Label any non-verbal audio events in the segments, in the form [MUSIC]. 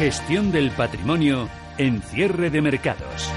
Gestión del patrimonio en cierre de mercados.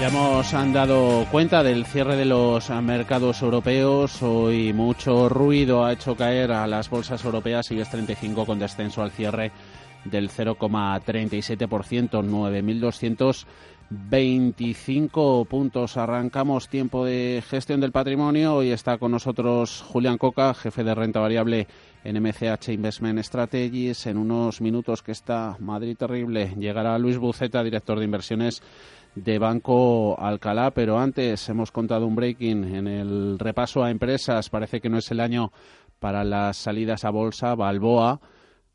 Ya hemos dado cuenta del cierre de los mercados europeos. Hoy mucho ruido ha hecho caer a las bolsas europeas. Sigue 35 con descenso al cierre del 0,37%, 9.225 puntos. Arrancamos tiempo de gestión del patrimonio. Hoy está con nosotros Julián Coca, jefe de renta variable en MCH Investment Strategies. En unos minutos que está Madrid terrible, llegará Luis Buceta, director de inversiones de Banco Alcalá, pero antes hemos contado un breaking en el repaso a empresas. Parece que no es el año para las salidas a bolsa. Balboa,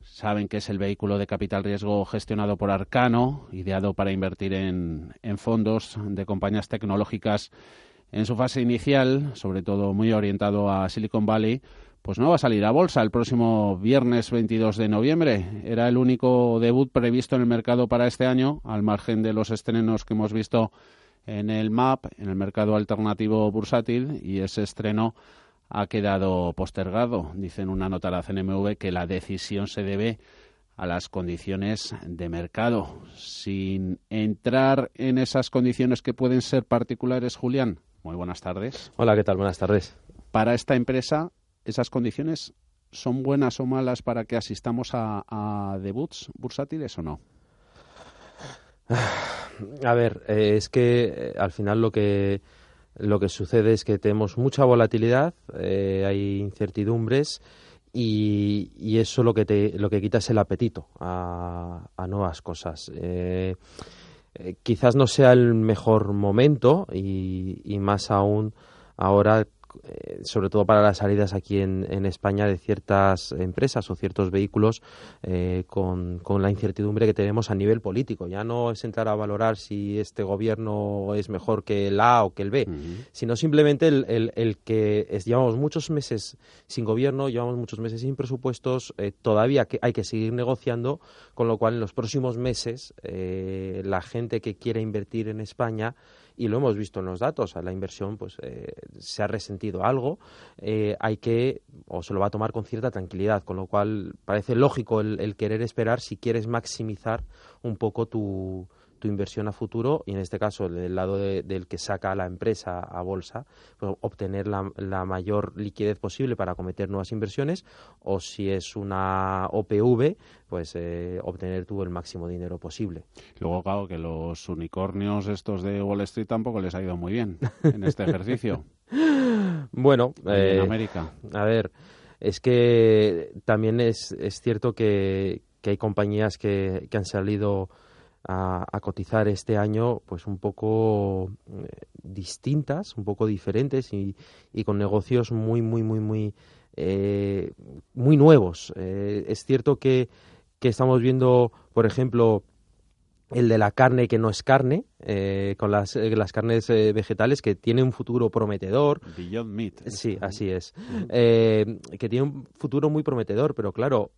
saben que es el vehículo de capital riesgo gestionado por Arcano, ideado para invertir en, en fondos de compañías tecnológicas en su fase inicial, sobre todo muy orientado a Silicon Valley pues no va a salir a bolsa el próximo viernes 22 de noviembre. Era el único debut previsto en el mercado para este año, al margen de los estrenos que hemos visto en el MAP, en el mercado alternativo bursátil, y ese estreno ha quedado postergado. Dice en una nota a la CNMV que la decisión se debe a las condiciones de mercado. Sin entrar en esas condiciones que pueden ser particulares, Julián, muy buenas tardes. Hola, ¿qué tal? Buenas tardes. Para esta empresa, esas condiciones son buenas o malas para que asistamos a, debuts bursátiles o no? [SIGHS] A ver, eh, es que eh, al final lo que lo que sucede es que tenemos mucha volatilidad, eh, hay incertidumbres y, eso lo que te lo que quita es el apetito a, nuevas cosas. quizás no sea el mejor momento y, y más aún ahora eh, sobre todo para las salidas aquí en, España de ciertas empresas o ciertos vehículos eh, con, la incertidumbre que tenemos a nivel político. Ya no es entrar a valorar si este gobierno es mejor que el A o que el B, sino simplemente el, que llevamos muchos meses sin gobierno, llevamos muchos meses sin presupuestos, eh, todavía que hay que seguir negociando, con lo cual en los próximos meses la gente que quiera invertir en España y lo hemos visto en los datos, la inversión pues eh, se ha resentido algo, eh, hay que, o se lo va a tomar con cierta tranquilidad, con lo cual parece lógico el querer esperar si quieres maximizar un poco tu, tu inversión a futuro y en este caso del lado del que saca a la empresa a bolsa, pues, obtener la, la, mayor liquidez posible para cometer nuevas inversiones o si es una OPV, pues eh, obtener tú el máximo dinero posible. Luego, claro, que los unicornios estos de Wall Street tampoco les ha ido muy bien en este ejercicio. [LAUGHS] bueno, en eh, América. A ver, es que también es, es cierto que, que hay compañías que, que han salido a, cotizar este año pues un poco eh, distintas, un poco diferentes y, con negocios muy, muy, muy, muy, eh, muy nuevos. Eh, es cierto que, que estamos viendo, por ejemplo, el de la carne que no es carne, eh, con las, eh, las carnes eh, vegetales, que tiene un futuro prometedor. Beyond Meat. Sí, así es. que tiene un futuro muy prometedor, pero claro,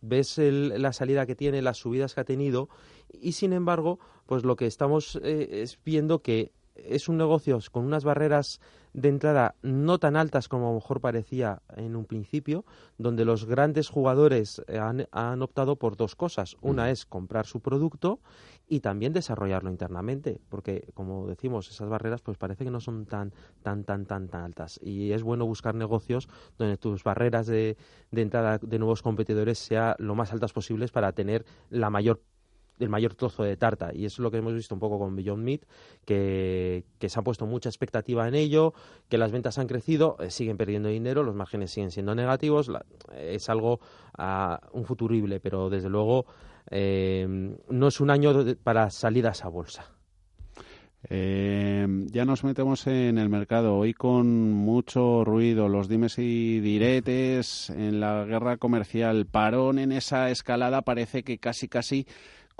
ves la salida que tiene, las subidas que ha tenido, y sin embargo, pues lo que estamos es viendo que es un negocio con unas barreras de entrada no tan altas como a lo mejor parecía en un principio, donde los grandes jugadores han, optado por dos cosas. Una es comprar su producto y también desarrollarlo internamente, porque como decimos, esas barreras pues parece que no son tan tan tan tan tan altas y es bueno buscar negocios donde tus barreras de, de entrada de nuevos competidores sean lo más altas posibles para tener la mayor el mayor trozo de tarta. Y eso es lo que hemos visto un poco con Beyond Meat, que, se ha puesto mucha expectativa en ello, que las ventas han crecido, eh, siguen perdiendo dinero, los márgenes siguen siendo negativos. es algo, a un futurible, pero desde luego eh, no es un año para salidas a bolsa. Eh, ya nos metemos en el mercado. Hoy con mucho ruido, los dimes y diretes en la guerra comercial, parón en esa escalada, parece que casi casi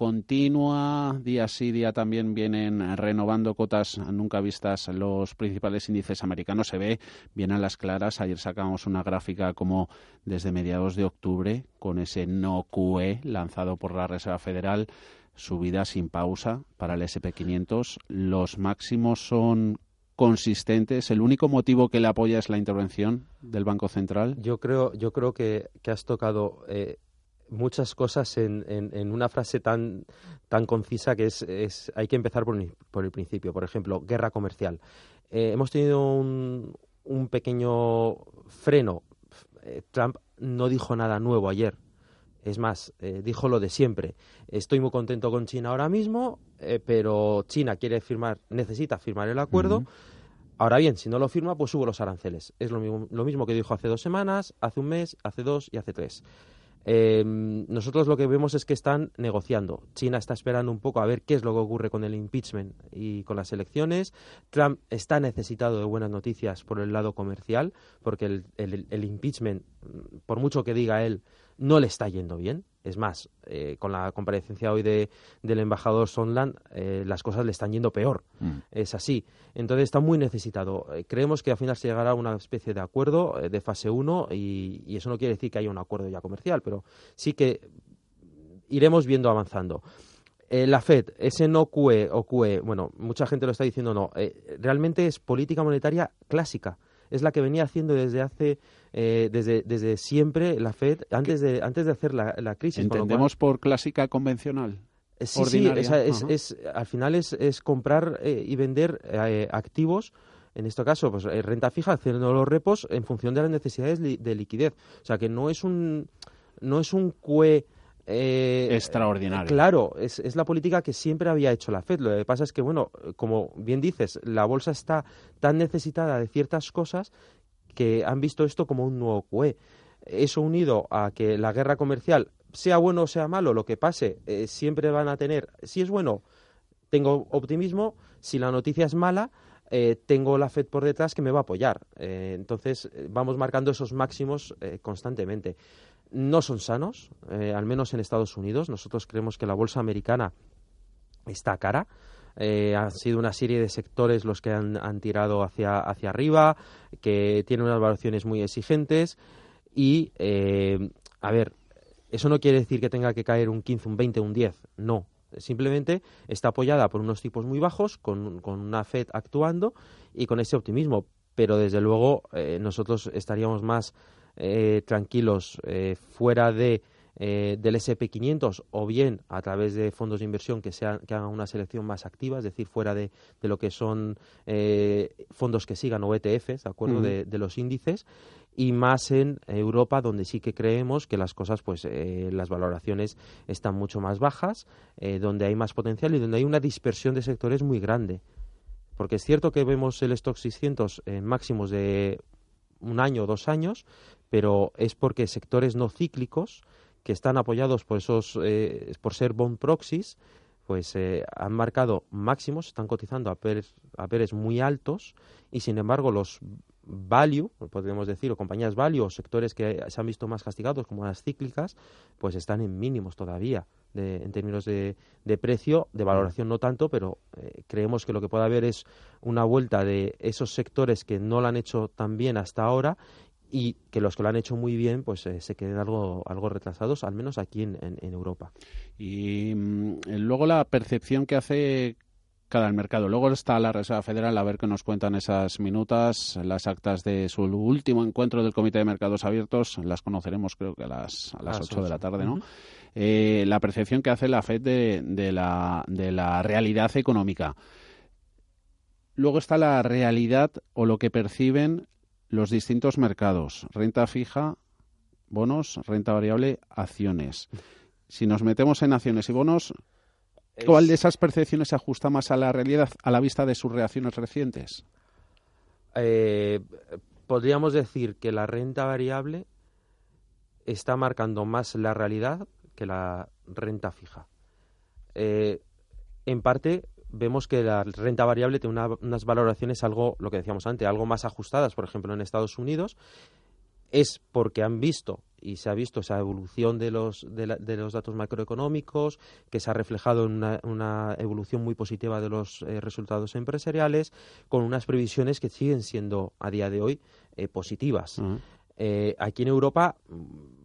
continua, día sí, día también vienen renovando cotas nunca vistas los principales índices americanos. Se ve bien a las claras. Ayer sacamos una gráfica como desde mediados de octubre con ese no QE lanzado por la Reserva Federal, subida sin pausa para el SP500. Los máximos son consistente? ¿Es el único motivo que le apoya es la intervención del Banco Central? Yo creo, yo creo que, has tocado eh, muchas cosas en, en, una frase tan, tan concisa que es, es hay que empezar por, por, el principio. Por ejemplo, guerra comercial. Eh, hemos tenido un, un pequeño freno. Eh, Trump no dijo nada nuevo ayer. Es más, eh, dijo lo de siempre. Estoy muy contento con China ahora mismo, pero China quiere firmar, necesita firmar el acuerdo. Ahora bien, si no lo firma, pues subo los aranceles. Es lo mismo, lo mismo que dijo hace dos semanas, hace un mes, hace dos y hace tres. Eh, nosotros lo que vemos es que están negociando. China está esperando un poco a ver qué es lo que ocurre con el impeachment y con las elecciones. Trump está necesitado de buenas noticias por el lado comercial, porque el, el impeachment, por mucho que diga él, no le está yendo bien. Es más, eh, con la comparecencia hoy de, del embajador Sondland, eh, las cosas le están yendo peor. Mm. Es así. Entonces está muy necesitado. Eh, creemos que al final se llegará a una especie de acuerdo de fase 1 y, y, eso no quiere decir que haya un acuerdo ya comercial, pero sí que iremos viendo avanzando. la Fed, ese no QE o QE, bueno, mucha gente lo está diciendo no, realmente es política monetaria clásica es la que venía haciendo desde hace eh, desde, desde siempre la Fed antes de antes de hacer la, la crisis. ¿Entendemos por clásica convencional? Eh, sí, sí, es, es, al final es, es comprar eh, y vender activos en este caso, pues renta fija, haciendo los repos en función de las necesidades de liquidez. O sea, que no es un, no es un QE eh, Extraordinario. Claro, es, es, la política que siempre había hecho la Fed. Lo que pasa es que, bueno, como bien dices, la bolsa está tan necesitada de ciertas cosas que han visto esto como un nuevo QE. Eso unido a que la guerra comercial, sea bueno o sea malo, lo que pase, eh, siempre van a tener, si es bueno, tengo optimismo, si la noticia es mala, eh, tengo la Fed por detrás que me va a apoyar. entonces, vamos marcando esos máximos constantemente no son sanos, eh, al menos en Estados Unidos. Nosotros creemos que la bolsa americana está cara. Eh, han sido una serie de sectores los que han, tirado hacia, hacia arriba, que tienen unas valoraciones muy exigentes y, eh, a ver, eso no quiere decir que tenga que caer un 15, un 20, un 10, no. Simplemente está apoyada por unos tipos muy bajos, con, con una Fed actuando y con ese optimismo. Pero desde luego nosotros estaríamos más eh, tranquilos eh, fuera de eh, del SP500 o bien a través de fondos de inversión que, sean, que hagan una selección más activa, es decir, fuera de, de lo que son fondos que sigan o ETFs, ¿de acuerdo?, de, los índices y más en Europa donde sí que creemos que las cosas pues las valoraciones están mucho más bajas donde hay más potencial y donde hay una dispersión de sectores muy grande porque es cierto que vemos el stock 600 en máximos de un año o dos años pero es porque sectores no cíclicos que están apoyados por esos eh, por ser bond proxies pues eh, han marcado máximos, están cotizando a peres, a muy altos y sin embargo los value, podríamos decir, o compañías value o sectores que se han visto más castigados como las cíclicas, pues están en mínimos todavía en términos de, precio, de valoración no tanto, pero eh, creemos que lo que puede haber es una vuelta de esos sectores que no lo han hecho tan bien hasta ahora y que los que lo han hecho muy bien pues eh, se queden algo, algo retrasados, al menos aquí en, en, Europa. Y mm, luego la percepción que hace cada el mercado. Luego está la Reserva Federal a ver qué nos cuentan esas minutas, las actas de su último encuentro del Comité de Mercados Abiertos, las conoceremos creo que a las, a las 8 de la tarde, ¿no? Eh, la percepción que hace la FED de, de, la, de la realidad económica. Luego está la realidad o lo que perciben los distintos mercados, renta fija, bonos, renta variable, acciones. Si nos metemos en acciones y bonos, ¿cuál de esas percepciones se ajusta más a la realidad a la vista de sus reacciones recientes? Eh, podríamos decir que la renta variable está marcando más la realidad que la renta fija. Eh, en parte vemos que la renta variable tiene unas valoraciones algo, lo que decíamos antes, algo más ajustadas, por ejemplo, en Estados Unidos, es porque han visto y se ha visto esa evolución de los, de, los datos macroeconómicos, que se ha reflejado en una, evolución muy positiva de los eh, resultados empresariales, con unas previsiones que siguen siendo a día de hoy eh, positivas. Eh, aquí en Europa,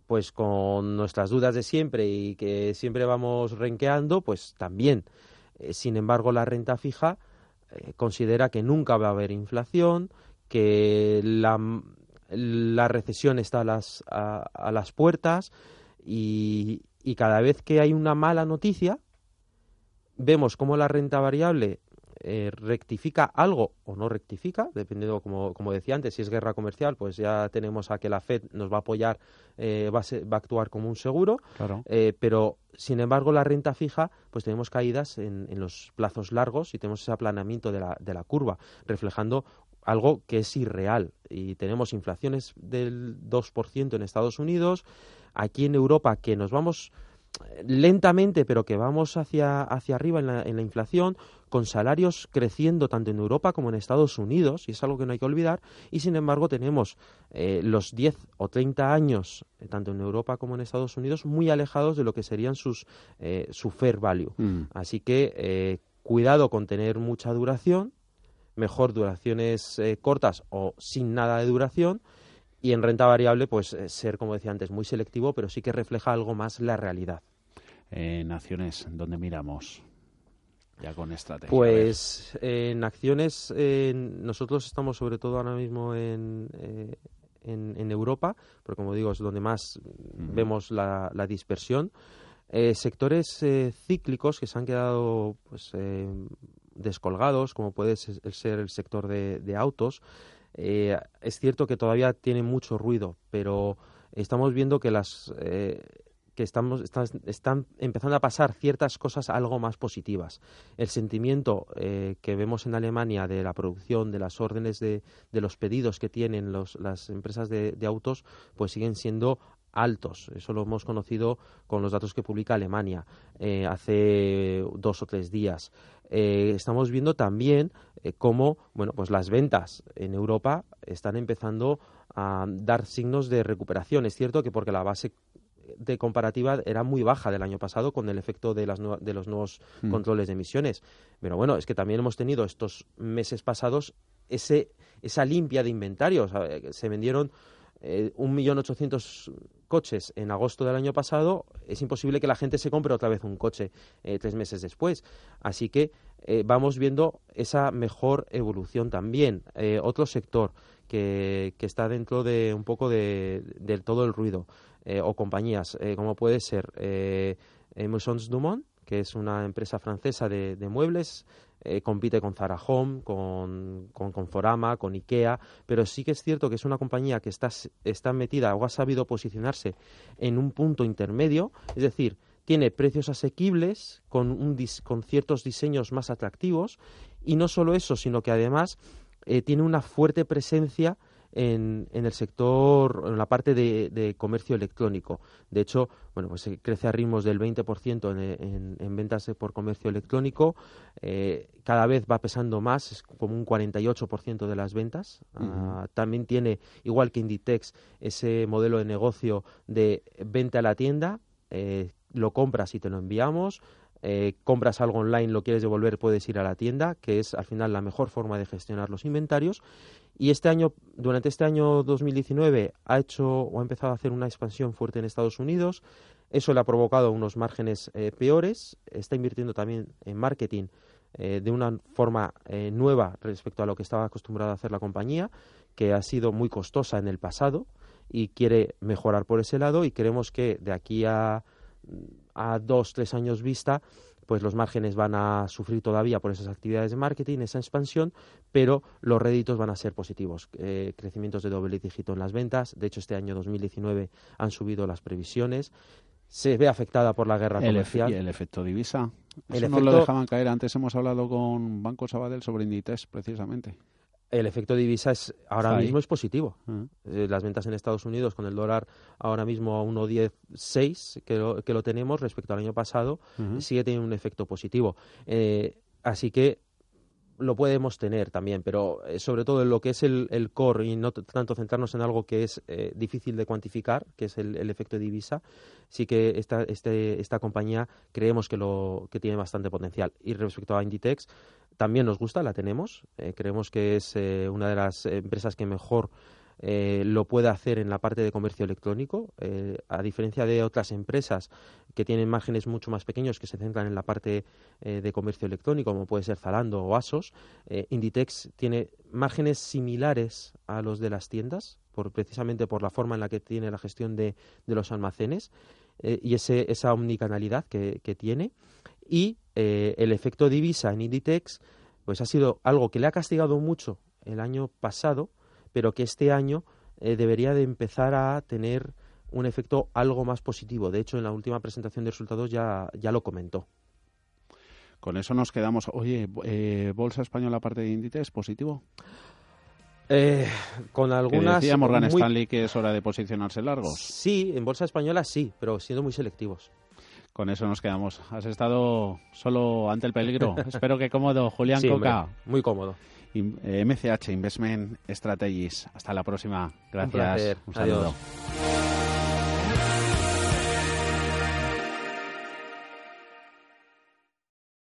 pues con nuestras dudas de siempre y que siempre vamos renqueando, pues también. Sin embargo, la renta fija considera que nunca va a haber inflación, que la, la recesión está a las, a, las puertas y, y cada vez que hay una mala noticia, vemos cómo la renta variable eh, rectifica algo o no rectifica, dependiendo, como, como, decía antes, si es guerra comercial, pues ya tenemos a que la Fed nos va a apoyar, eh, va, a va, a actuar como un seguro, eh, pero sin embargo la renta fija, pues tenemos caídas en, en, los plazos largos y tenemos ese aplanamiento de la, de la curva, reflejando algo que es irreal. Y tenemos inflaciones del 2% en Estados Unidos, aquí en Europa que nos vamos lentamente, pero que vamos hacia, hacia arriba en la, en la, inflación, con salarios creciendo tanto en Europa como en Estados Unidos, y es algo que no hay que olvidar, y sin embargo tenemos eh, los 10 o 30 años, eh, tanto en Europa como en Estados Unidos, muy alejados de lo que serían sus, eh, su fair value. Mm. Así que cuidado con tener mucha duración, mejor duraciones cortas o sin nada de duración, y en renta variable, pues ser, como decía antes, muy selectivo, pero sí que refleja algo más la realidad. En acciones, ¿dónde miramos? Ya con estrategia. Pues en acciones, nosotros estamos sobre todo ahora mismo en, eh, en, Europa, porque como digo, es donde más vemos la, dispersión. Eh, sectores eh, cíclicos que se han quedado pues, descolgados, como puede ser el sector de, autos, eh, es cierto que todavía tiene mucho ruido, pero estamos viendo que las eh, que estamos están, empezando a pasar ciertas cosas algo más positivas. El sentimiento eh, que vemos en Alemania de la producción, de las órdenes de, de los pedidos que tienen las empresas de, autos, pues siguen siendo altos. Eso lo hemos conocido con los datos que publica Alemania hace dos o tres días. Eh, estamos viendo también eh, cómo bueno, pues las ventas en Europa están empezando a dar signos de recuperación. Es cierto que porque la base de comparativa era muy baja del año pasado con el efecto de, las de los nuevos mm. controles de emisiones. Pero bueno, es que también hemos tenido estos meses pasados ese, esa limpia de inventarios. Se vendieron eh, un millón ochocientos coches en agosto del año pasado, es imposible que la gente se compre otra vez un coche eh, tres meses después. Así que eh, vamos viendo esa mejor evolución también. otro sector que, que, está dentro de un poco de, todo el ruido, o compañías, como puede ser Maisons Dumont, que es una empresa francesa de muebles, eh, compite con Zara Home, con, con, Forama, con Ikea, pero sí que es cierto que es una compañía que está, está metida o ha sabido posicionarse en un punto intermedio, es decir, tiene precios asequibles con, un con ciertos diseños más atractivos y no solo eso, sino que además eh, tiene una fuerte presencia en, en el sector, en la parte de, comercio electrónico. De hecho, bueno, pues crece a ritmos del 20% en, en, ventas por comercio electrónico. Eh, cada vez va pesando más, es como un 48% de las ventas. Ah, también tiene, igual que Inditex, ese modelo de negocio de venta a la tienda. Eh, lo compras y te lo enviamos. Eh, compras algo online, lo quieres devolver, puedes ir a la tienda, que es al final la mejor forma de gestionar los inventarios. Y este año, durante este año 2019, ha hecho o ha empezado a hacer una expansión fuerte en Estados Unidos. Eso le ha provocado unos márgenes eh, peores. Está invirtiendo también en marketing eh, de una forma nueva respecto a lo que estaba acostumbrada a hacer la compañía, que ha sido muy costosa en el pasado y quiere mejorar por ese lado. Y creemos que de aquí a, a dos, tres años vista, pues los márgenes van a sufrir todavía por esas actividades de marketing, esa expansión, pero los réditos van a ser positivos. Eh, crecimientos de doble dígito en las ventas. De hecho, este año 2019 han subido las previsiones. Se ve afectada por la guerra comercial. ¿Y el efecto divisa? Eso no lo dejaban caer. Antes hemos hablado con Banco Sabadell sobre Inditex, precisamente el efecto divisa es ahora mismo es positivo. Mm. Eh, las ventas en Estados Unidos con el dólar ahora mismo a 1.16 que lo, que lo tenemos respecto al año pasado sigue teniendo un efecto positivo. Eh, así que lo podemos tener también, pero eh, sobre todo en lo que es el, el, core y no tanto centrarnos en algo que es difícil de cuantificar, que es el, efecto divisa, sí que esta, este, esta compañía creemos que, lo, que tiene bastante potencial. Y respecto a Inditex, también nos gusta, la tenemos. Eh, creemos que es eh, una de las empresas que mejor eh, lo puede hacer en la parte de comercio electrónico, eh, a diferencia de otras empresas que tienen márgenes mucho más pequeños que se centran en la parte eh, de comercio electrónico, como puede ser Zalando o Asos. Inditex tiene márgenes similares a los de las tiendas, por, precisamente por la forma en la que tiene la gestión de, los almacenes y ese, esa omnicanalidad que, que tiene. Y el efecto divisa en Inditex pues ha sido algo que le ha castigado mucho el año pasado, pero que este año eh, debería de empezar a tener un efecto algo más positivo. De hecho, en la última presentación de resultados ya, ya lo comentó. Con eso nos quedamos. Oye, eh, ¿Bolsa Española aparte de índice es positivo? Eh, con algunas. decía Morgan Stanley que es hora de posicionarse largos. Sí, en Bolsa Española sí, pero siendo muy selectivos. Con eso nos quedamos. Has estado solo ante el peligro. [LAUGHS] Espero que cómodo, Julián Coca. muy cómodo. MCH Investment Strategies. Hasta la próxima. Gracias. Un, saludo.